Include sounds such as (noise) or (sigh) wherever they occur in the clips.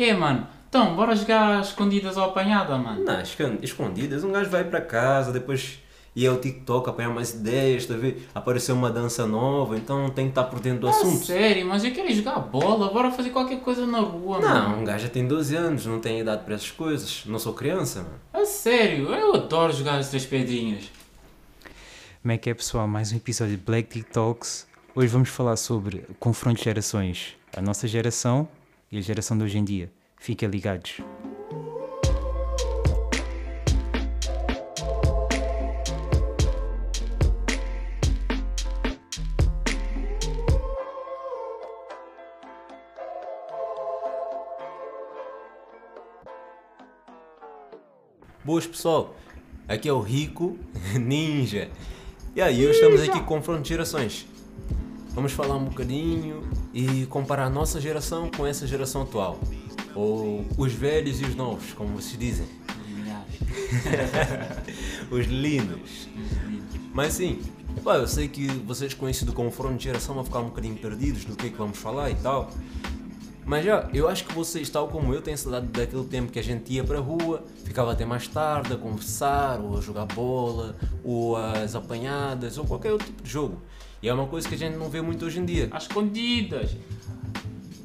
E aí, mano, então, bora jogar escondidas ou apanhada, mano? Não, escon- escondidas, um gajo vai para casa, depois ia ao TikTok apanhar mais ideias, tá ver? Apareceu uma dança nova, então tem que estar por dentro do Ah, assunto. sério, mas eu quero jogar bola, bora fazer qualquer coisa na rua, Não, mano. um gajo já tem 12 anos, não tem idade para essas coisas. Não sou criança, mano. A sério, eu adoro jogar as três pedrinhas. Como é que é, pessoal? Mais um episódio de Black TikToks. Hoje vamos falar sobre confronto de gerações. A nossa geração e a geração de hoje em dia. Fiquem ligados. Boas pessoal, aqui é o Rico (laughs) Ninja. E aí, hoje estamos aqui com confronto de gerações. Vamos falar um bocadinho e comparar a nossa geração com essa geração atual. Ou os velhos e os novos, como vocês dizem. (laughs) Os lindos. Mas sim, eu sei que vocês com isso do confronto de geração vão ficar um bocadinho perdidos do que é que vamos falar e tal. Mas já, eu acho que vocês, tal como eu, têm saudade daquele tempo que a gente ia para a rua, ficava até mais tarde a conversar, ou a jogar bola, ou as apanhadas, ou qualquer outro tipo de jogo. E é uma coisa que a gente não vê muito hoje em dia. Às escondidas.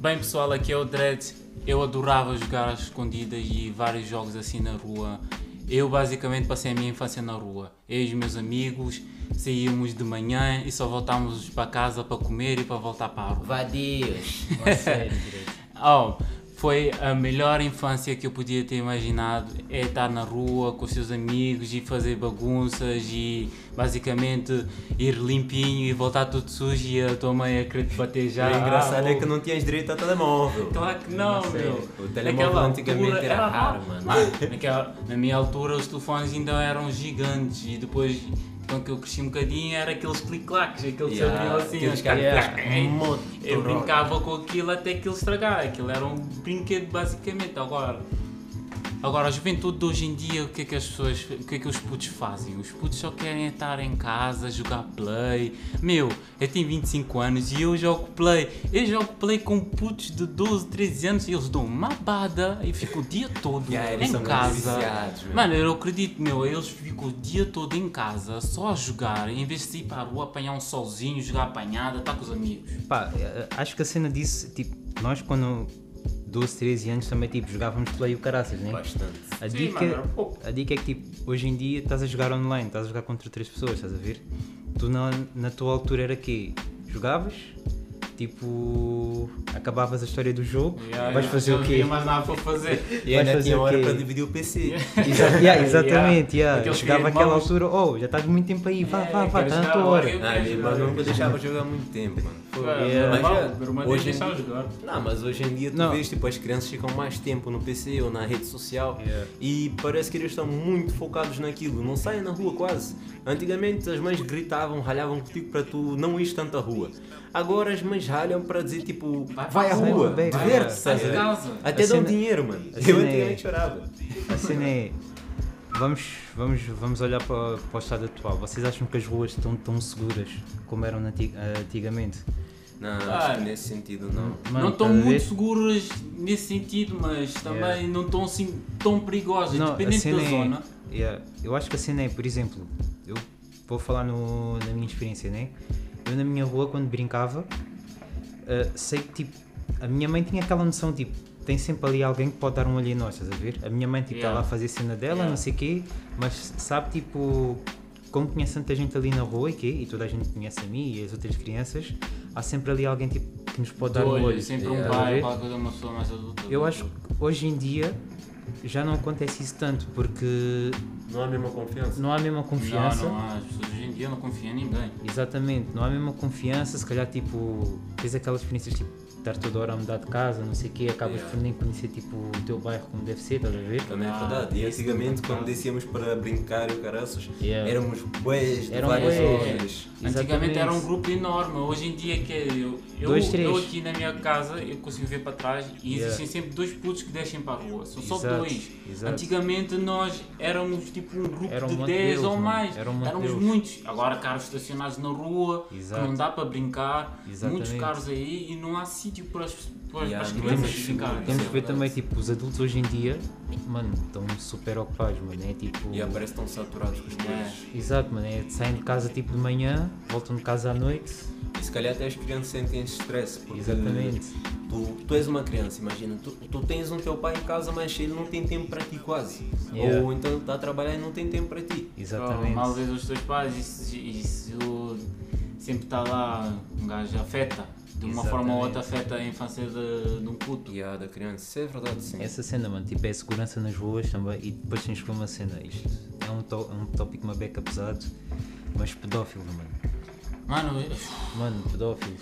Bem, pessoal, aqui é o Dredd. Eu adorava jogar às escondidas e vários jogos assim na rua. Eu basicamente passei a minha infância na rua. Eu e os meus amigos saíamos de manhã e só voltávamos para casa para comer e para voltar para a rua. Vadios! (laughs) Oh, foi a melhor infância que eu podia ter imaginado. É estar na rua com os seus amigos e fazer bagunças e basicamente ir limpinho e voltar tudo sujo e a tua mãe a querer te bater já. o engraçado Ah, é que não tinhas direito a telemóvel. Claro que não, meu. O telemóvel Naquela antigamente altura era raro, mano. naquela- na minha altura os telefones ainda eram gigantes e depois, quando eu cresci um bocadinho, era aqueles clic-clacs, aqueles que se Yeah, abriam assim. que aqueles Eu brincava com aquilo até aquilo estragar, aquilo era um brinquedo basicamente. Agora, agora a juventude de hoje em dia, o que é que as pessoas, o que é que os putos fazem? Os putos só querem estar em casa, jogar play. Meu, eu tenho 25 anos e eu jogo play. Eu jogo play com putos de 12, 13 anos e eles dão uma bada e fico o dia todo (laughs) Yeah, em casa. viciados. Mano, eu acredito, meu, eles ficam o dia todo em casa só a jogar, em vez de ir para a rua apanhar um solzinho, jogar apanhada, estar com os amigos. Pá, eh, acho que a cena disso, tipo, nós quando 12, 13 anos também, tipo, jogávamos play o caraças, né? Bastante. A Sim, dica, mano, pouco. a dica é que tipo, hoje em dia estás a jogar online, estás a jogar contra três pessoas, estás a ver? Tu na, na tua altura era quê? Jogavas, tipo, acabavas a história do jogo, Yeah, vais fazer não o quê? tinha mais nada para fazer. (laughs) E ainda fazer tinha o hora quê? para dividir o PC. (laughs) Exa yeah, exatamente, yeah. Aqueles chegava que àquela altura, oh, já estás muito tempo aí, vá, É, vá, vá, está na tua hora. eu- Ah, minha irmã nunca deixava jogar muito tempo, mano. Mas normal, já, meu irmão hoje em dia- jogar. Não, mas hoje em dia tu Não. vês tipo as crianças ficam mais tempo no PC ou na rede social Yeah. e parece que eles estão muito focados naquilo, não saem na rua quase. Antigamente as mães gritavam, ralhavam contigo para tu não ires tanto à rua. Agora as mães ralham para dizer tipo, Vai vai, à rua, diverte-se. Até dão cena- dinheiro, mano. Eu cena é- antigamente chorava. A cena é. Vamos, vamos, vamos olhar para, para o estado atual. Vocês acham que as ruas estão tão seguras como eram anti- antigamente? Não, Ah, acho que nesse sentido não. Mano, não estão muito seguras nesse sentido, mas também Yeah. não estão assim tão perigosas, Não, cena da é- zona. Yeah, eu acho que a cena é, por exemplo, eu vou falar no- na minha experiência, né? Eu na minha rua, quando brincava, ah, sei que tipo, a minha mãe tinha aquela noção, tipo, tem sempre ali alguém que pode dar um olho em nós, estás a ver? A minha mãe, tipo, está Yeah. lá a fazer a cena dela, Yeah. não sei o quê, mas sabe, tipo, como conhece tanta gente ali na rua e quê, e toda a gente conhece a mim e as outras crianças, há sempre ali alguém, tipo, que nos pode dar um Olho, olho. sempre um Yeah. a pai, uma pessoa mais adulta. Eu acho que hoje em dia já não acontece isso tanto, porque Não há a mesma confiança. não há a mesma confiança. Não, não há. As pessoas hoje em dia não confiam em ninguém. Exatamente, não há a mesma confiança, se calhar tipo, tens aquelas experiências tipo, estar toda hora a mudar de casa, não sei o quê, acabas Yeah. por nem conhecer tipo o teu bairro como deve ser, estás a ver? Também é Ah, verdade. E antigamente, quando descíamos para brincar e o caraças, Yeah. éramos bués de Eram várias bués. Antigamente era um grupo enorme, hoje em dia que é eu, eu, Dois, três. eu aqui na minha casa eu consigo ver para trás e Yeah. existem sempre dois putos que descem para a rua, são só Exato, dois. exato. Antigamente nós éramos tipo um grupo Era um de monte 10 deles, ou mais, Era um éramos deles. muitos. Agora carros estacionados na rua, não dá para brincar, Exatamente. muitos carros aí e não há sítio sítio para as, para, Yeah, as não crianças temos- ficarem. Temos de ver verdade. também, tipo, os adultos hoje em dia, mano, estão super ocupados, mano. É tipo. E parece que estão saturados com as É. coisas. Exato, mano. É, saem de casa tipo de manhã, voltam de casa à noite. E se calhar até as crianças sentem esse stress. Porque Exatamente. Tu, tu és uma criança, imagina, tu, tu tens um teu pai em casa, mas ele não tem tempo para ti quase. Yeah. Ou então ele está a trabalhar e não tem tempo para ti. Exatamente. Mal vês os teus pais, isso, isso sempre está lá, um gajo afeta. De uma forma ou outra afeta a infância de, de um puto. E a da criança, isso é verdade, sim. Essa cena, mano, tipo, é segurança nas ruas também. E depois tens que ver uma cena. Isto é um, tó- é um tópico, uma beca pesado, mas pedófilo, mano. Mano, Mano, pedófilos.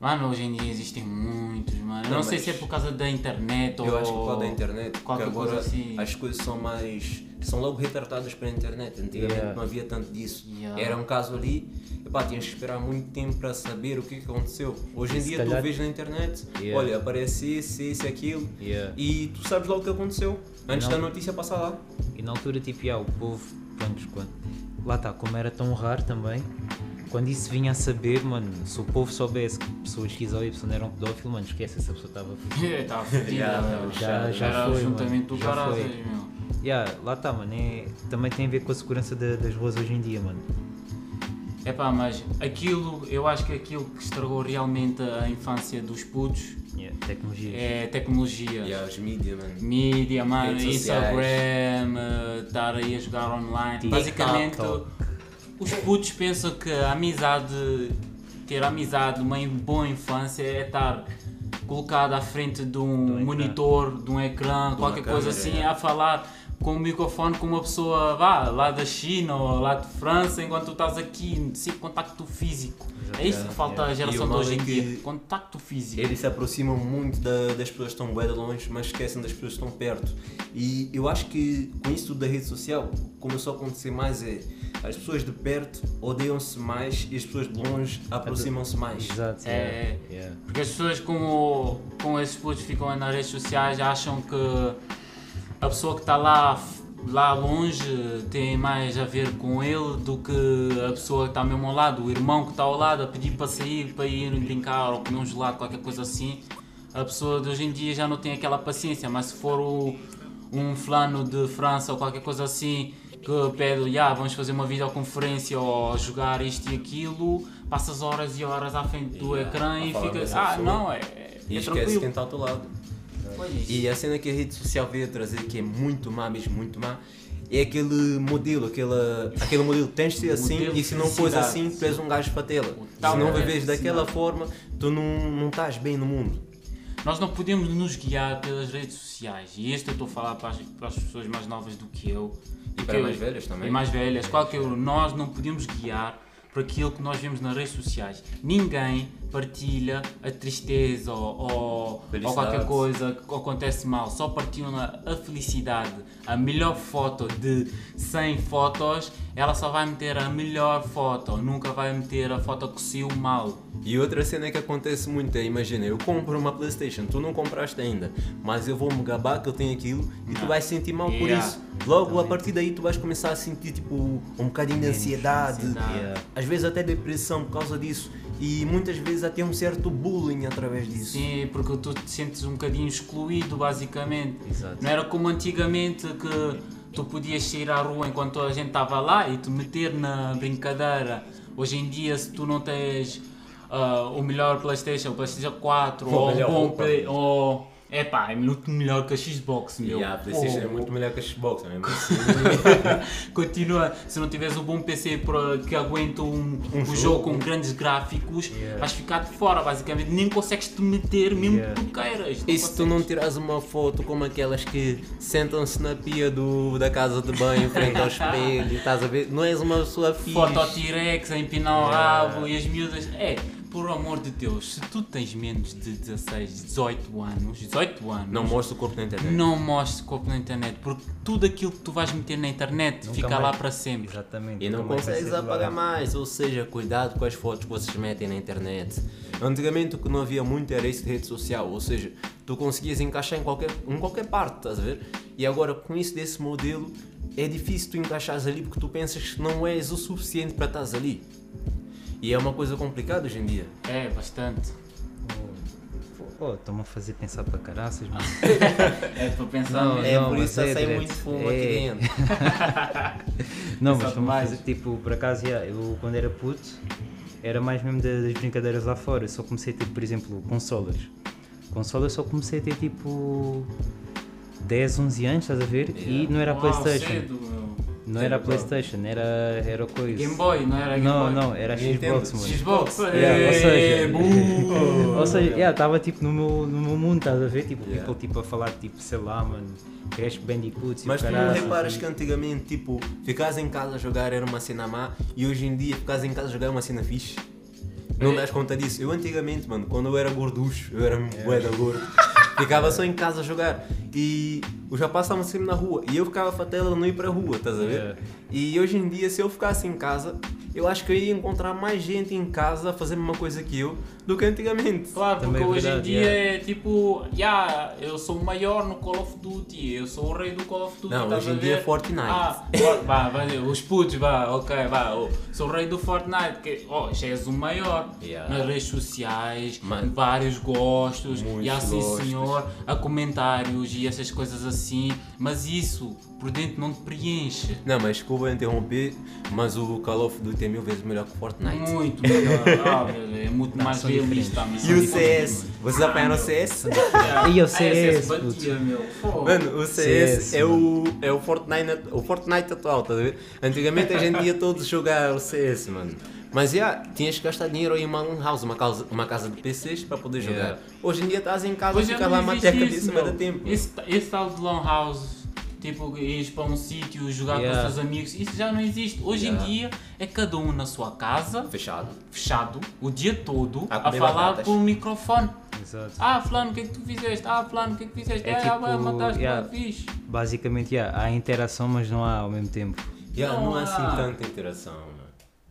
Mano, hoje em dia existem muitos, mano. Eu Não, não sei se é por causa da internet ou. Eu acho que por causa da internet, porque agora assim. as coisas são mais. são logo retratadas pela internet. Antigamente Yeah. não havia tanto disso. Yeah. Era um caso ali, epá, tinhas que esperar muito tempo para saber o que, que aconteceu. Hoje em Se dia calhar- tu vês na internet, Yeah. olha, aparece esse, esse, aquilo, Yeah. e tu sabes logo o que aconteceu. Antes Não. da notícia passar lá. E na altura, tipo, já, o povo, pronto, quando, lá está, como era tão raro também, quando isso vinha a saber, mano, se o povo soubesse que pessoas X ou Y eram pedófilos, mano, esquece, essa pessoa estava Estava (laughs) fodido. Yeah, já- já Era foi, juntamento mano, do já caralho, foi. meu. Yeah, lá está, mano, é, também tem a ver com a segurança da- das ruas hoje em dia, mano. Epá, mas aquilo, eu acho que aquilo que estragou realmente a infância dos putos Yeah, tecnologias. é tecnologia. E as mídias, mano. Mídia, mano. Instagram, eh, estar aí a jogar online. TikTok. Basicamente, os putos pensam que a amizade, ter amizade, uma boa infância é estar colocado à frente de um Do ecrã. monitor, de um ecrã, qualquer coisa câmera, assim, é. a falar com o microfone com uma pessoa vá, lá da China ou lá de França, enquanto tu estás aqui, sem contacto físico. É isso que falta à E geração o de hoje é em que dia. Contacto físico. Eles se aproximam muito da- das pessoas que estão bem de longe, mas esquecem das pessoas que estão perto. E eu acho que com isso tudo da rede social, começou a acontecer mais é as pessoas de perto odeiam-se mais e as pessoas de longe aproximam-se mais. Exato, É, yeah, é. Porque as pessoas com, com esses putos ficam nas redes sociais acham que a pessoa que está lá, lá longe tem mais a ver com ele do que a pessoa que está mesmo ao lado, o irmão que está ao lado a pedir para sair, para ir brincar ou comer um gelado, qualquer coisa assim. A pessoa de hoje em dia já não tem aquela paciência, mas se for o- um fulano de França ou qualquer coisa assim que pede, "Ya, vamos fazer uma videoconferência ou jogar isto e aquilo, passas horas e horas à frente do Yeah, ecrã e fica, ah, pessoa. não, é, E é esquece tranquilo. quem está ao teu lado. Pois. E a cena que a rede social veio trazer, que é muito má, mesmo muito má, é aquele modelo, aquela, aquele modelo tens de ser assim e se não fores assim, tu és um gajo fatela. tal Se não modelo vives daquela forma, tu não, não estás bem no mundo. Nós não podemos nos guiar pelas redes sociais. E este eu estou a falar para as, para as pessoas mais novas do que eu. E para eu- mais velhas também. E mais velhas. Qualquer um. Nós não podemos guiar por aquilo que nós vemos nas redes sociais. Ninguém partilha a tristeza ou, ou, qualquer coisa que acontece mal. Só partilham a, a felicidade. A melhor foto de 100 fotos, ela só vai meter a melhor foto. Nunca vai meter a foto que saiu mal. E outra cena que acontece muito é, imagina, eu compro uma Playstation, tu não compraste ainda, mas eu vou me gabar que eu tenho aquilo e tu Não. vais sentir mal por Yeah. isso. Logo a partir daí tu vais começar a sentir tipo um bocadinho de ansiedade, às vezes até depressão por causa disso e muitas vezes até um certo bullying através disso. Sim, porque tu te sentes um bocadinho excluído, basicamente. Exato. Não era como antigamente que tu podias sair à rua enquanto a gente estava lá e te meter na brincadeira. Hoje em dia, se tu não tens ah, o melhor PlayStation, o PlayStation 4 Ou um bom. Play, ou. Epá, é muito melhor que a Xbox, meu. E a Playstation é Oh. muito melhor que a Xbox, não é mesmo? (laughs) Continua, se não tiveres um bom PC que aguente um, um, jogo. jogo. com grandes gráficos, Yeah. vais ficar de fora, basicamente. Nem consegues te meter mesmo Yeah. que tu queiras. E se tu não tirares uma foto como aquelas que sentam-se na pia do, da casa de banho frente ao espelho, estás a ver? Não és uma pessoa fixe. Foto ao T-Rex a empinar o Yeah. rabo e as miúdas. É, por amor de Deus, se tu tens menos de 16, 18 anos, 18 anos, Não mostra o corpo na internet. não mostres corpo na internet, porque tudo aquilo que tu vais meter na internet Nunca fica mais- lá para sempre. Exatamente. E não consegues apagar mais, ou seja, cuidado com as fotos que vocês metem na internet. Antigamente o que não havia muito era isso de rede social, ou seja, tu conseguias encaixar em qualquer, em qualquer parte, estás a ver? E agora com isso desse modelo é difícil tu encaixares ali porque tu pensas que não és o suficiente para estás ali. E é uma coisa complicada hoje em dia. É, bastante. Oh, estão-me a fazer pensar para caraças, mano. (laughs) É para pensar Não. É não, por mas isso que é sai direto. muito fumo É. aqui dentro. (laughs) Não, Pensar mas estão a fazer, tipo, por acaso, yeah, eu quando era puto, era mais mesmo da- das brincadeiras lá fora. Eu só comecei a ter, por exemplo, consolas. Consolas só comecei a ter tipo 10, 11 anos, estás a ver? E não era a Uau, Playstation. cedo. Não era. Playstation, era, era coisa. Game Boy, não era Game Não, Boy? não, era Nintendo. Xbox, mano. Xbox. Yeah, ou seja, (laughs) ou seja, yeah, estava tipo no meu, no meu mundo, estás a ver? Tipo, Yeah. people tipo a falar tipo, sei lá, mano, Crash Bandicoot e Mas tu não reparas que antigamente, tipo, ficares em casa a jogar era uma cena má e hoje em dia ficares em casa a jogar é uma cena fixe? Não É. das conta disso? Eu antigamente, mano, quando eu era gorducho, eu era bué da gordo, ficava só em casa a jogar e os rapazes estavam sempre na rua e eu ficava fatela não ir para a rua, estás a ver? Yeah. E hoje em dia, se eu ficasse em casa, eu acho que eu ia encontrar mais gente em casa a fazer a mesma coisa que eu do que antigamente. Claro, porque Também é hoje em verdade, dia yeah. é tipo, yeah, eu sou o maior no Call of Duty, eu sou o rei do Call of Duty. Não, hoje em dia é Fortnite. Ah, vá, vá, os putos, vá, ok, vá, oh, sou o rei do Fortnite, que, oh, já és o maior. Yeah. Nas redes sociais, Mano. vários gostos, Muitos e assim gostos. senhor, a comentários e essas coisas assim, mas isso por dentro não te preenche. Não, mas desculpa interromper, mas o Call of Duty é mil vezes melhor que Fortnite. Muito melhor, ah, velho, é muito Não, mais realista. E o CS? Vocês apanharam o CS? E o Ah, CS, batia, meu. Fogo. Mano, o CS, é o, é o, Fortnite, o Fortnite atual, tá a ver? Antigamente a gente ia todos jogar o CS, mano. Mas já, tinhas que gastar dinheiro em uma house, uma casa, uma casa de PCs para poder jogar. Yeah. Hoje em dia estás em casa, ficas não lá a bater a cabeça, dar tempo. Esse, esse tal de long house, tipo, ires para um sítio jogar Yeah. com os teus amigos, isso já não existe. Hoje Yeah. em dia é cada um na sua casa, Fechado. fechado, o dia todo, A a, falar por um microfone. Exato. Ah, fulano, o que é que tu fizeste? Ah, fulano, o que é que fizeste? É ah, tipo, vai, mataste, yeah. yeah. fixe. Basicamente, yeah, há interação, mas não há ao mesmo tempo. Já, não, Não há há. assim tanta interação.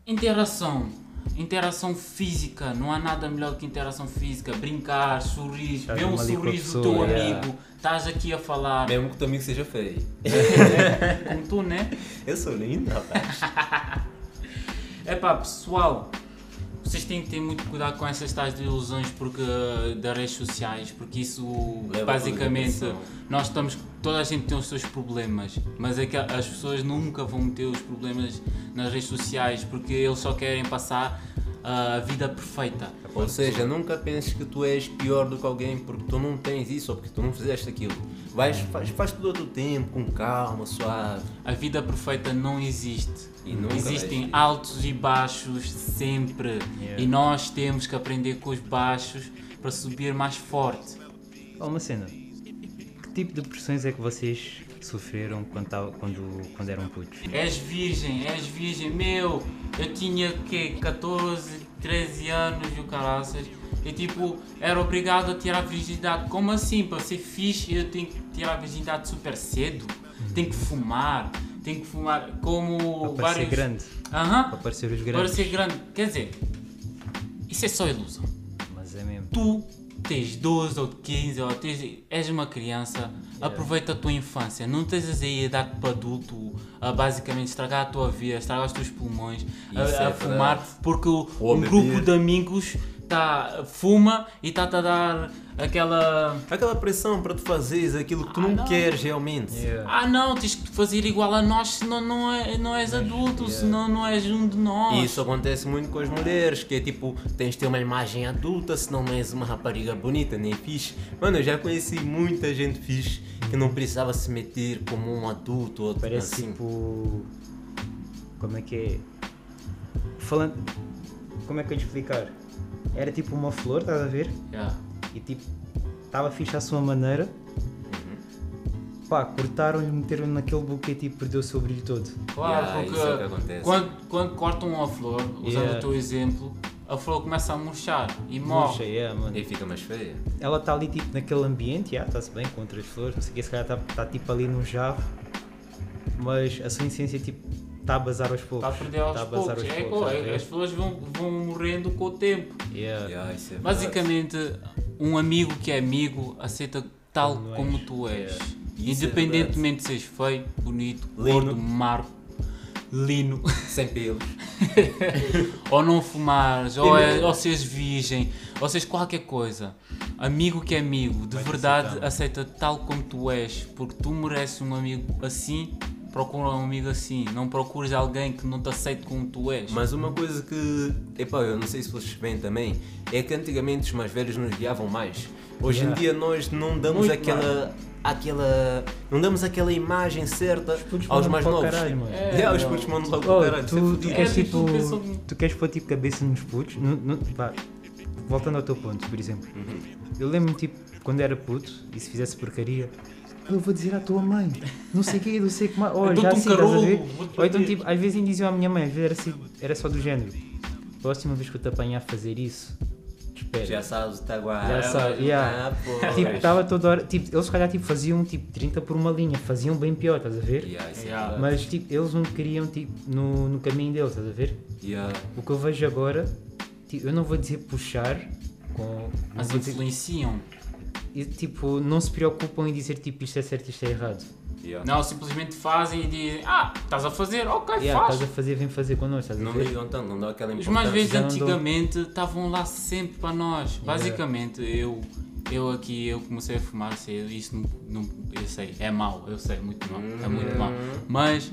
Interação. Interação física, não há nada melhor do que interação física. Brincar, sorrir, ver um sorriso do teu yeah. amigo, estás aqui a falar, Mesmo que o teu amigo seja feio. como tu, né? (laughs) Eu sou lindo, rapaz. (laughs) É pá, pessoal, vocês têm que ter muito cuidado com essas tais de ilusões porque, das redes sociais, porque isso Leva basicamente nós estamos. Toda a gente tem os seus problemas, mas é que as pessoas nunca vão meter os problemas nas redes sociais porque eles só querem passar a vida perfeita. Ou seja, nunca penses que tu és pior do que alguém porque tu não tens isso ou porque tu não fizeste aquilo. Vais, faz, faz tudo ao teu tempo, com calma, suave. A vida perfeita não existe. E Existem altos e baixos sempre. Yeah. E nós temos que aprender com os baixos para subir mais forte. Uma cena. Tipo de pressões é que vocês sofreram quando, quando, quando eram putos? És virgem, és virgem, meu, eu tinha que 14, 13 anos e o caraças. E tipo, era obrigado a tirar a virgindade. Como assim? Para ser fixe eu tenho que tirar a virgindade super cedo? Tenho que fumar, tenho que fumar como Para vários. grande. Aham. Para parecer os Para grandes. ser grande. Quer dizer, isso é só ilusão. Mas é mesmo. Tu tens 12 ou 15 ou tens, és uma criança, aproveita a tua infância. Não tens aí a idade para adulto a basicamente estragar a tua vida, estragar os teus pulmões, a, é a fumar, porque o, Ou um beber. grupo de amigos tá, fuma e está-te a dar aquela. Aquela pressão para tu fazeres aquilo que tu Ah, não, não. queres realmente. Yeah. Ah não, tens que fazer igual a nós, senão não, é, não és adulto, senão não és um de nós. E isso acontece muito com as mulheres, que é tipo, tens de ter uma imagem adulta, senão não és uma rapariga bonita, nem fixe. Mano, eu já conheci muita gente fixe que não precisava se meter como um adulto ou Parece assim. tipo. Como é que é? Falando. Como é que eu ia te explicar? Era tipo uma flor, estás a ver? Yeah. E tipo. Estava fixe à sua maneira. Uhum. Pá, cortaram-lhe, meteram naquele buquê e perdeu o seu brilho todo. Claro, Yeah, porque isso é o que acontece. quando, quando cortam a flor, usando Yeah. o teu exemplo, a flor começa a murchar e morre. Yeah, mano. E fica mais feia. Ela está ali tipo naquele ambiente, está-se bem com outras flores, não sei o que, se calhar está tá, tipo ali no jarro, mas a sua essência tipo está a bazar aos poucos. Está a perder aos Tá a poucos. É, poucos, ver? as flores vão, vão morrendo com o tempo. Yeah. Yeah, isso é verdade. Basicamente, um amigo que é amigo aceita tal Como como, és. tu és. É Independentemente de seres feio, bonito, Lino. gordo, marco, lino, Sem pelos. (laughs) ou não fumares, ou, é, ou seres virgem, ou seres qualquer coisa. amigo que é amigo, de Vai-te verdade aceita tal como tu és, porque tu mereces um amigo assim, procura um amigo assim. Não procures alguém que não te aceite como tu és. Mas uma coisa que, epá, eu não sei se vocês veem também, é que antigamente os mais velhos nos guiavam mais. Hoje Yeah. em dia nós não damos Muito aquela, aquela, não damos aquela imagem certa aos mais novos. caralho, mano. É, Yeah, os putos mandam logo Oh, caralho. é tu, tu queres É, tipo. tu pensam- Tu queres pôr tipo cabeça nos putos? Nu- nu- pá, voltando ao teu ponto, por exemplo. Uhum. Eu lembro-me tipo, quando era puto, e se fizesse porcaria, eu vou dizer à tua mãe, não sei o que, não sei o que mais. Eu dou-te já um assim, estás a ver? Ou então tipo, às vezes diziam à minha mãe, às vezes era, assim, era só do género. Próxima vez que eu te apanhar a fazer isso, espera. Já sabes, está guardado. Já sabe, yeah. Ah. Tipo, estava toda hora. Tipo, eles se calhar tipo, faziam tipo 30 por uma linha, faziam bem pior, estás a ver? Yeah, é Yeah. Mas tipo, eles não queriam tipo no, no caminho deles, estás a ver? Yeah. O que eu vejo agora, tipo, eu não vou dizer puxar, com, Mas vou dizer- influenciam. E, tipo, não se preocupam em dizer tipo isto é certo, isto é errado. Yeah. Não, simplesmente fazem e dizem, ah, estás a fazer, ok, Yeah, faz. estás a fazer, vem fazer connosco, Não ligam tanto, não dá aquela Os importância. mais já não dão. antigamente estavam lá sempre para nós. Basicamente, eu, eu aqui, eu comecei a fumar, sei, isso não, não- eu sei, é mau, eu sei, muito mau, é muito mau. Mas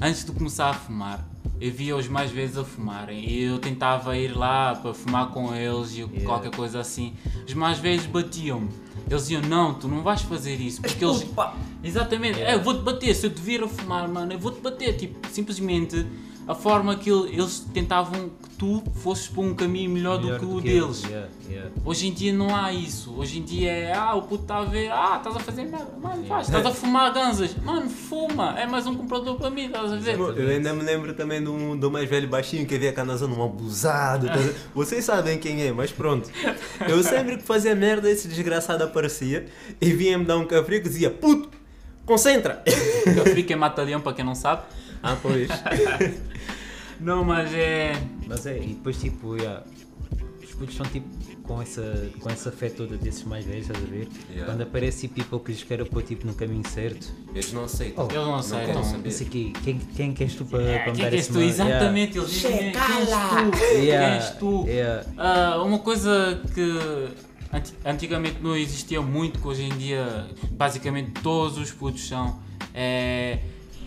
antes de começar a fumar, eu via os mais velhos a fumarem e eu tentava ir lá para fumar com eles e qualquer coisa assim. Os mais velhos batiam-me. Eles diziam, não, tu não vais fazer isso, porque eles... Exatamente, é, eu vou-te bater, se eu te vir a fumar, mano, eu vou-te bater. Tipo, simplesmente a forma que ele- eles tentavam que tu fosses para um caminho melhor, Melhor do que o eles, deles. yeah, yeah. Hoje em dia não há isso. Hoje em dia é, ah, o puto está a ver, ah, estás a fazer merda, mano, faz, estás a (laughs) fumar ganzas, mano, fuma, é mais um comprador para mim, estás a ver? Eu ainda me lembro também do, do mais velho baixinho que havia cá na zona, um abusado. tá? (laughs) Vocês sabem quem é, mas pronto. Eu sempre que fazia merda, esse desgraçado aparecia e vinha-me dar um café que dizia: Puto, concentra! (laughs) Que é mata-leão, para quem não sabe. Ah, pois. Não, mas é. Mas é, e depois tipo, yeah, os putos são tipo com essa, com essa fé toda desses mais velhos, estás a ver? Yeah. Quando aparece tipo, people que lhes quer pôr tipo no caminho certo, Eles não aceitam. Oh, Eles não aceitam. não sei quê, quem, quem queres tu para, para me quem esse tu? Exatamente, eles dizem quem és tu? Quem Yeah. és tu? Yeah. Ah, uma coisa que anti- antigamente não existia muito, que hoje em dia basicamente todos os putos são, é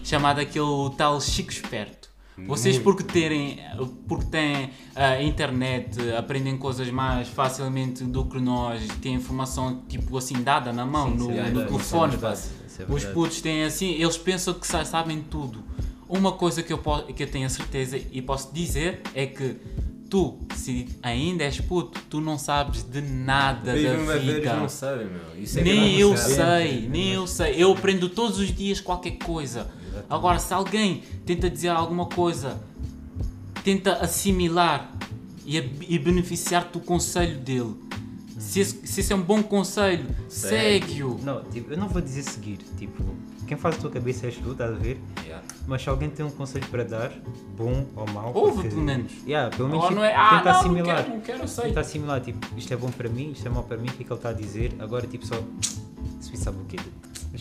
chamado aquele tal chico esperto. Vocês porque terem, porque têm a internet, aprendem coisas mais facilmente do que nós, têm informação tipo assim dada na mão, Sim, no, é no telefone. é é Os putos têm assim, eles pensam que sa- sabem tudo. Uma coisa que eu, que eu tenho a certeza e posso dizer é que tu, se ainda és puto, tu não sabes de nada Mesmo da vida. não sabem, meu. Isso é Nem grave, eu sei, nem eu sei. Eu aprendo todos os dias qualquer coisa. Agora, se alguém tenta dizer alguma coisa, tenta assimilar e, a- e beneficiar-te do conselho dele. Se esse, se esse é um bom conselho, Segue. segue-o. Não, tipo, eu não vou dizer seguir, tipo, quem faz a tua cabeça és tu, estás a ver? Yeah. Mas se alguém tem um conselho para dar, bom ou mau, Ouve, pelo menos. Yeah, pelo menos tipo, não é, ah, tenta não, não assimilar. quero, não quero, sei. Tenta assimilar, tipo, isto é bom para mim, isto é mau para mim, o que é que ele está a dizer? Agora, tipo, só. (tsk) Se sabe o quê?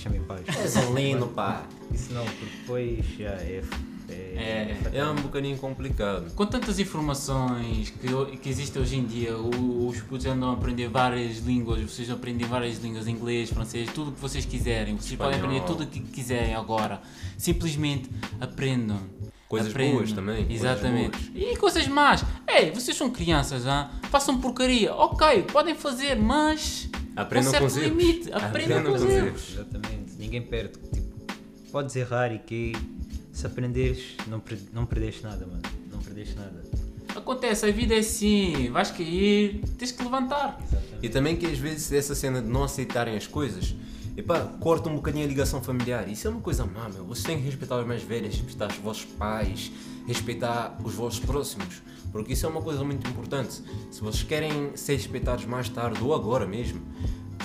Deixa-me em paz. És um lindo, pá. Isso não, porque depois já é. É. É um bocadinho complicado. Com tantas informações que, que existem hoje em dia, os putos andam a aprender várias línguas, vocês aprendem várias línguas, inglês, francês, tudo o que vocês quiserem. Vocês podem Espanhol. aprender tudo o que quiserem agora. Simplesmente aprendam. Coisas Aprendam. boas também, coisas Exatamente. E coisas más. Ei, vocês são crianças, ah? façam porcaria. Ok, podem fazer, mas. Aprendam certo com os limite. Aprendam, Aprendam com os erros. Exatamente, ninguém perde. Tipo, podes errar e que se aprenderes, não, per- não perdeste nada, mano. Não perdeste nada. Acontece, a vida é assim. Vais cair, tens que levantar. E também que às vezes essa cena de não aceitarem as coisas, epá, corta um bocadinho a ligação familiar. Isso é uma coisa má, meu. Vocês têm que respeitar os mais velhos, respeitar os vossos pais, respeitar os vossos próximos. Porque isso é uma coisa muito importante. Se vocês querem ser respeitados mais tarde ou agora mesmo,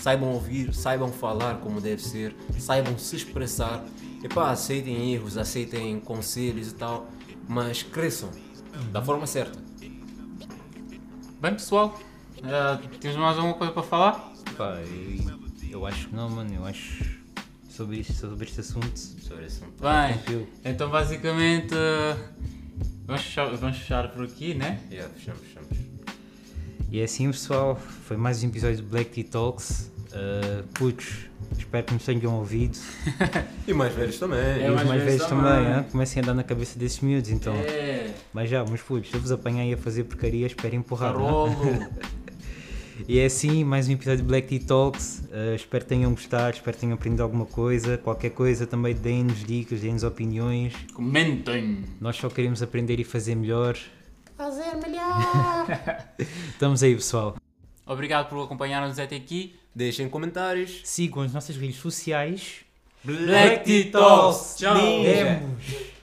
saibam ouvir, saibam falar como deve ser, saibam se expressar. Epá, aceitem erros, aceitem conselhos e tal, mas cresçam da forma certa. Bem, pessoal, ah, temos mais alguma coisa para falar? Pá, eu, eu acho que não, mano. Eu acho sobre, isto, sobre este assunto. Sobre esse assunto. Bem, então basicamente ah, vamos, fechar, vamos fechar por aqui, né? Yeah, fechamos, fechamos. E é assim, pessoal, foi mais um episódio do Black Tea Talks. Uh, putos, espero que nos tenham ouvido. (laughs) E mais velhos também. É, e os mais mais velhos velhos também, também. hein? comecem a andar na cabeça desses miúdos, então. É, Mas já, meus putos, se eu vos apanhei a fazer porcaria, espero empurrar. né? Carolo. (laughs) E é assim, mais um episódio de Black Tea Talks. Uh, espero que tenham gostado, espero que tenham aprendido alguma coisa. Qualquer coisa também deem-nos dicas, deem-nos opiniões. Comentem. Nós só queremos aprender e fazer melhor. Fazer melhor. (laughs) Estamos aí, pessoal. Obrigado por acompanhar-nos até aqui. Deixem comentários. Sigam as nossas redes sociais. Black Tea Talks. Tchau. Vemos.